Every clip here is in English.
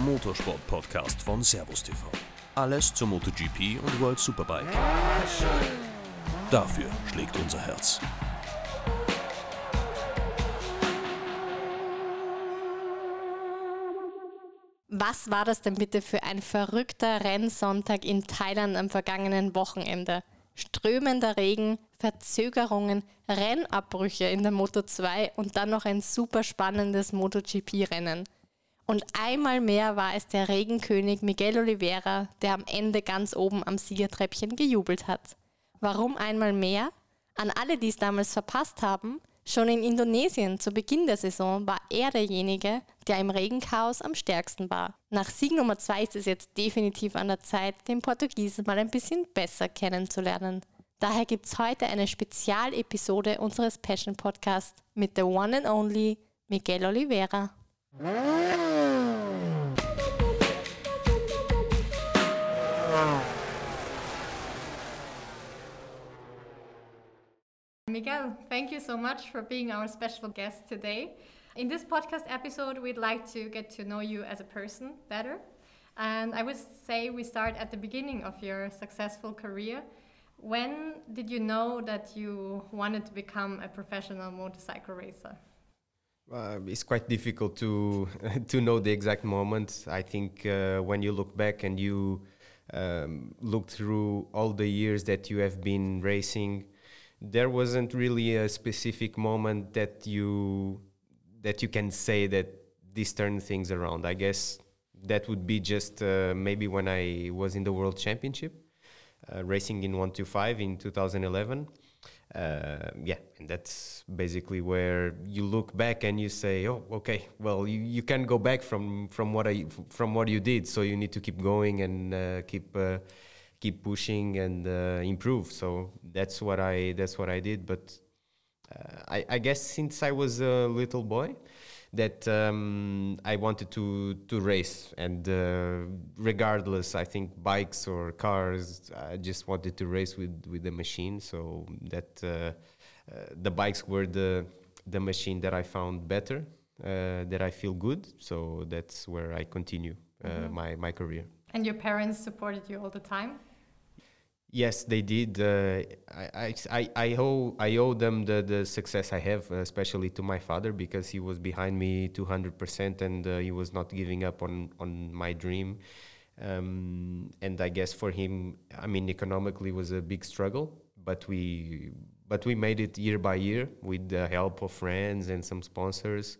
Motorsport-Podcast von Servus TV. Alles zur MotoGP und World Superbike. Dafür schlägt unser Herz. Was war das denn bitte für ein verrückter Rennsonntag in Thailand am vergangenen Wochenende? Strömender Regen, Verzögerungen, Rennabbrüche in der Moto 2 und dann noch ein super spannendes MotoGP-Rennen. Und einmal mehr war es der Regenkönig Miguel Oliveira, der am Ende ganz oben am Siegertreppchen gejubelt hat. Warum einmal mehr? An alle, die es damals verpasst haben, schon in Indonesien zu Beginn der Saison war er derjenige, der im Regenchaos am stärksten war. Nach Sieg Nummer 2 ist es jetzt definitiv an der Zeit, den Portugiesen mal ein bisschen besser kennenzulernen. Daher gibt es heute eine Spezialepisode unseres Passion Podcasts mit the one and only Miguel Oliveira. Miguel, thank you so much for being our special guest today. In this podcast episode, we'd like to get to know you as a person better. And I would say we start at the beginning of your successful career. When did you know that you wanted to become a professional motorcycle racer? Uh, it's quite difficult to to know the exact moment. I think uh, when you look back and you um, look through all the years that you have been racing, there wasn't really a specific moment that you that you can say that this turned things around. I guess that would be just uh, maybe when I was in the World Championship, uh, racing in 125 in 2011. Uh, yeah, and that's basically where you look back and you say, "Oh, okay, well, you, you can go back from from what I from what you did, so you need to keep going and uh, keep." Uh, keep pushing and uh, improve. So that's what I that's what I did. But uh, I, I, guess since I was a little boy, that um, I wanted to to race, and uh, regardless, I think bikes or cars, I just wanted to race with with the machine. So that uh, uh, the bikes were the the machine that I found better, uh, that I feel good. So that's where I continue mm-hmm. my my career. And your parents supported you all the time. Yes, they did. Uh, I, I, I owe I owe them the, the success I have, especially to my father, because he was behind me 200% and uh, he was not giving up on, on my dream. Um, and I guess for him, I mean, economically was a big struggle, but we but we made it year by year with the help of friends and some sponsors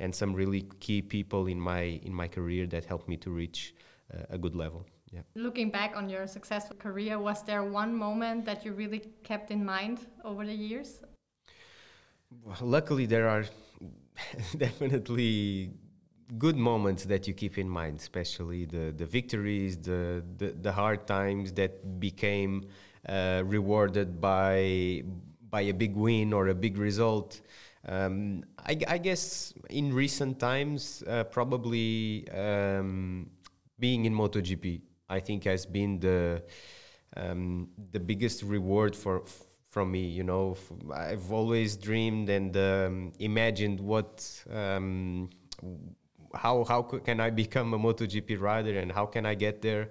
and some really key people in my in my career that helped me to reach uh, a good level. Yeah. Looking back on your successful career, was there one moment that you really kept in mind over the years? Well, luckily, there are definitely good moments that you keep in mind, especially the, the victories, the, the, the hard times that became uh, rewarded by, by a big win or a big result. Um, I, I, guess in recent times, uh, probably um, being in MotoGP I think has been the um, the biggest reward for from me. You know, I've always dreamed and um, imagined what um, how how can I become a MotoGP rider and how can I get there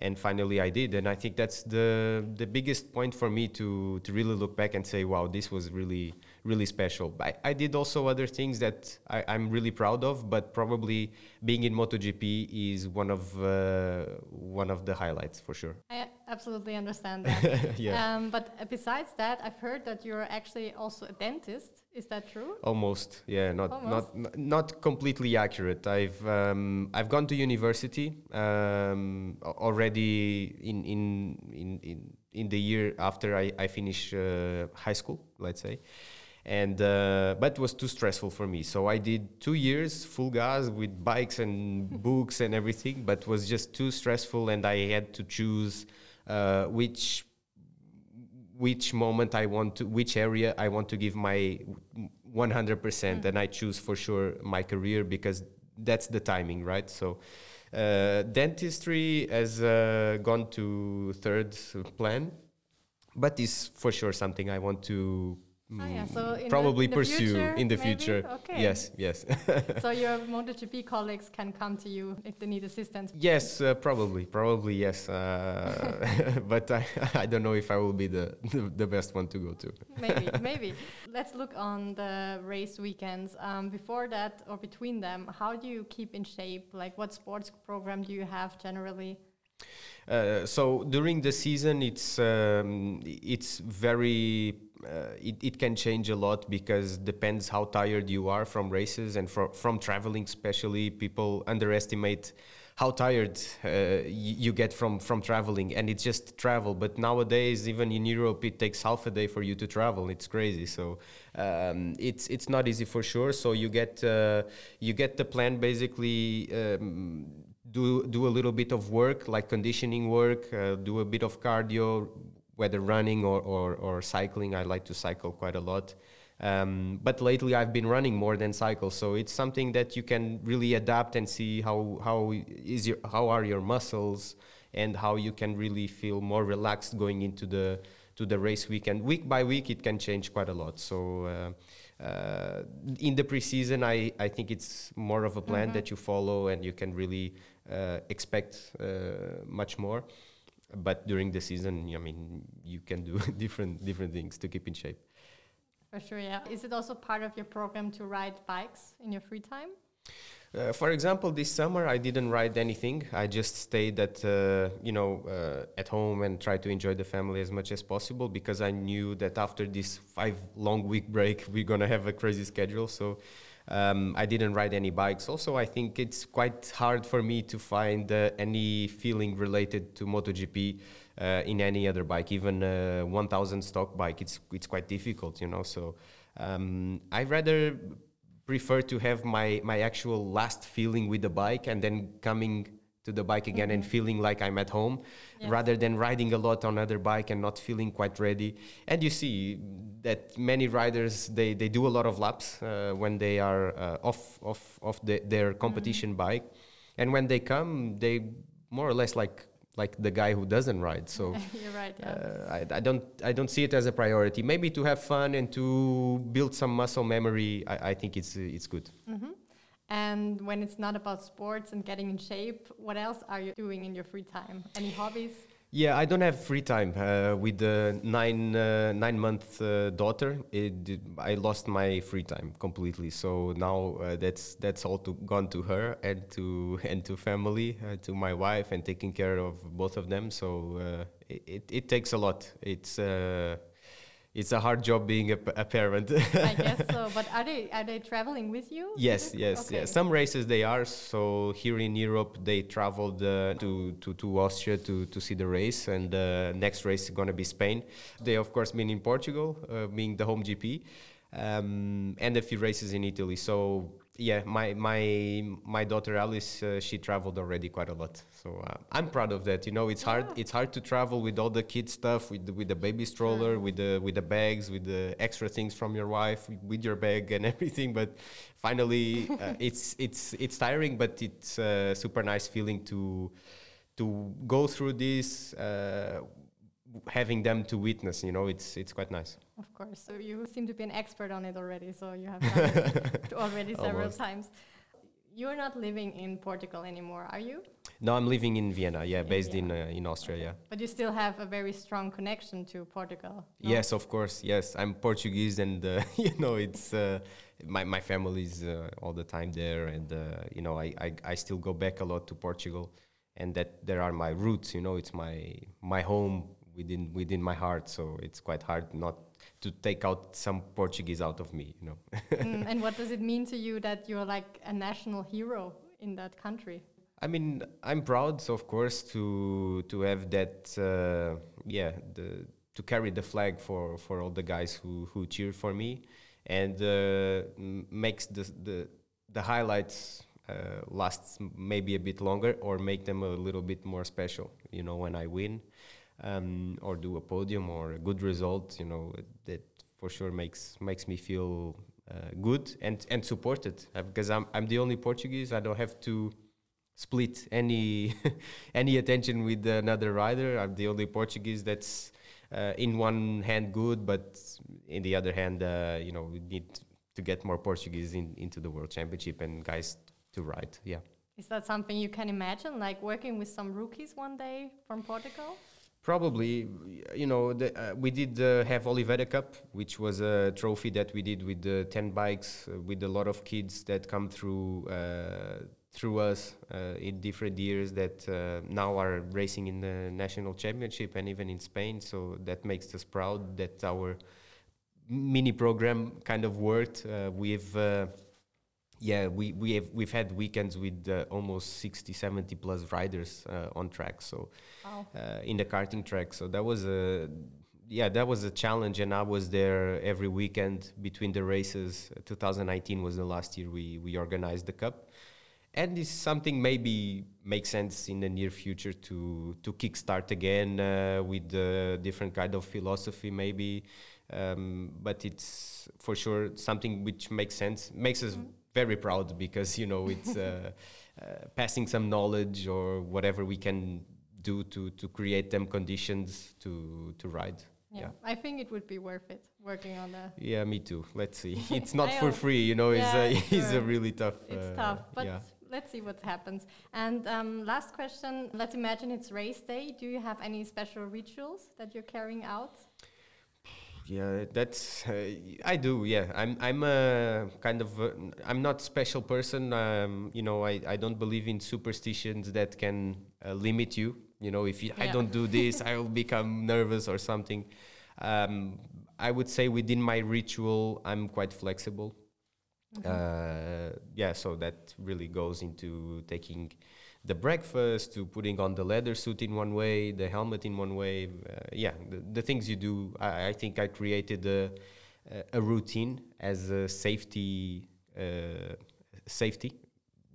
and finally I did. And I think that's the the biggest point for me to to really look back and say wow this was really really special. I, I did also other things that I, I'm really proud of but probably being in MotoGP is one of uh, one of the highlights for sure. I absolutely understand that yeah. Um, but besides that I've heard that you're actually also a dentist is that true almost yeah not almost. not not completely accurate I've um, I've gone to university um, already in in in in, in the year after I I finished uh, high school, let's say, and uh, but it was too stressful for me. So I did two years full gas with bikes and books and everything, but was just too stressful, and I had to choose uh, which which moment I want to, which area I want to give my 100%, mm. and I choose for sure my career because that's the timing, right? So uh, dentistry has uh, gone to third plan, but is for sure something I want to Ah, yeah, so in the- probably in the pursue future, in the maybe? future. Okay. Yes, yes. so your MotoGP colleagues can come to you if they need assistance. Yes, uh, probably, probably yes. Uh, but I, I don't know if I will be the, the, the best one to go to. maybe, maybe. Let's look on the race weekends. Um, before that or between them, how do you keep in shape? Like, what sports program do you have generally? Uh, so during the season, it's um, it's very uh, it, it can change a lot because depends how tired you are from races and from from traveling. Especially people underestimate how tired uh, you get from from traveling, and it's just travel. But nowadays, even in Europe, it takes half a day for you to travel. It's crazy. So um, it's it's not easy for sure. So you get uh, you get the plan basically. Um, do do a little bit of work like conditioning work uh, do a bit of cardio whether running or, or, or cycling i like to cycle quite a lot. Um, but lately i've been running more than cycle so it's something that you can really adapt and see how how is your how are your muscles and how you can really feel more relaxed going into the to the race weekend week by week it can change quite a lot. So uh, uh, in the preseason, I, I think it's more of a plan that you follow and you can really uh, expect uh, much more. But during the season, I mean, you can do different different things to keep in shape. For sure, yeah. Is it also part of your program to ride bikes in your free time? Uh, for example, this summer I didn't ride anything. I just stayed at uh, you know uh, at home and tried to enjoy the family as much as possible because I knew that after this five long week break we're gonna have a crazy schedule. So um, I didn't ride any bikes. Also, I think it's quite hard for me to find uh, any feeling related to MotoGP uh, in any other bike, even a 1000 stock bike. It's it's quite difficult, you know. So um, I rather prefer to have my my actual last feeling with the bike and then coming to the bike again and feeling like I'm at home Yes. rather than riding a lot on other bike and not feeling quite ready and you see that many riders they, they do a lot of laps uh, when they are uh, off off off the, their competition bike and when they come they more or less like like the guy who doesn't ride so You're right, yeah. uh, I, I don't I don't see it as a priority. Maybe to have fun and to build some muscle memory, I, I think it's it's good. And when it's not about sports and getting in shape, what else are you doing in your free time? Any hobbies? Yeah, I don't have free time uh, with the nine uh, nine month uh, daughter. I lost my free time completely. So now uh, that's that's all to, gone to her and to and to family, uh, to my wife, and taking care of both of them. So uh, it, it it takes a lot. It's it's a hard job being a parent. I guess so. But are they are they traveling with you? Yes, yes, Okay. yes. Some races they are. So here in Europe, they traveled uh, to, to to Austria to to see the race, and the next race is gonna be Spain. They of course been in Portugal, uh, being the home GP, um, and a few races in Italy. So yeah, my my my daughter Alice, uh, she traveled already quite a lot. So uh, I'm proud of that. You know, it's hard. It's hard to travel with all the kid stuff, with the, with the baby stroller, with the with the bags, with the extra things from your wife, with your bag and everything. But finally, uh, it's it's it's tiring, but it's a super nice feeling to to go through this. Uh, having them to witness you know it's it's quite nice Of course. So you seem to be an expert on it already. So you have done it already several Almost. times. You're not living in Portugal anymore, are you? no i'm living in vienna yeah based in Vienna. uh, in austria yeah But you still have a very strong connection to Portugal. no? Yes, of course. Yes, I'm Portuguese, and uh, you know, it's uh, my my family's uh, all the time there, and uh, you know, I, I I still go back a lot to Portugal, and that there are my roots. You know, it's my my home within within my heart. So it's quite hard not to take out some Portuguese out of me. You know. Mm, and what does it mean to you that you're like a national hero in that country? I mean, I'm proud, of course, to to have that. Uh, yeah, the to carry the flag for for all the guys who who cheer for me, and uh, makes the the the highlights uh, last maybe a bit longer or make them a little bit more special. You know, when I win, um, or do a podium or a good result, you know, that for sure makes makes me feel uh, good and and supported because I'm I'm the only Portuguese. I don't have to split any any attention with another rider. I'm the only Portuguese that's uh, in one hand good, but in the other hand, uh, you know, we need to get more Portuguese in, into the World Championship and guys to ride. Yeah. Is that something you can imagine, like working with some rookies one day from Portugal? Probably, you know, the, uh, we did uh, have Oliveira Cup, which was a trophy that we did with the 10 bikes, uh, with a lot of kids that come through uh, through us uh, in different years that uh, now are racing in the national championship and even in Spain. So that makes us proud that our mini program kind of worked. we've yeah, we, we have we've had weekends with uh, almost 60, 70 plus riders uh, on track. So wow. uh, in the karting track, so that was a yeah that was a challenge, and I was there every weekend between the races. 2019 was the last year we we organized the cup, and it's something maybe makes sense in the near future to to kickstart again uh, with a different kind of philosophy maybe. Um, but it's for sure something which makes sense, makes us. Mm-hmm very proud because you know it's uh, uh, passing some knowledge or whatever we can do to to create them conditions to to ride. Yeah, yeah. I think it would be worth it working on that. Yeah, me too. Let's see. It's not for free, you know. Yeah, it's a, it's a really tough. It's uh, tough, but yeah. let's see what happens. And um, last question: Let's imagine it's race day. Do you have any special rituals that you're carrying out? Yeah that's uh, i do yeah. I'm i'm a kind of i'm not special person. Um, you know I, I don't believe in superstitions that can uh, limit you. You know if you, yeah. i don't do this i will become nervous or something. Um, i would say within my ritual i'm quite flexible. Mm-hmm. uh, yeah so that really goes into taking the breakfast to putting on the leather suit in one way, the helmet in one way. Uh, yeah, the, the, things you do. I, I think I created a, a routine as a safety uh, safety,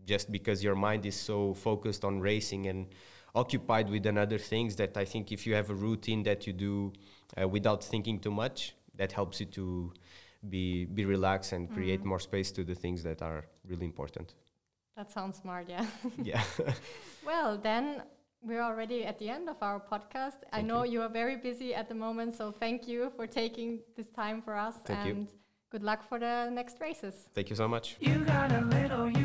just because your mind is so focused on racing and occupied with another things that I think if you have a routine that you do uh, without thinking too much, that helps you to be be relaxed and create mm-hmm. more space to the things that are really important. That sounds smart, yeah. yeah. well, then we're already at the end of our podcast. Thank I know you. you. are very busy at the moment, so thank you for taking this time for us thank and you. good luck for the next races. Thank you so much. You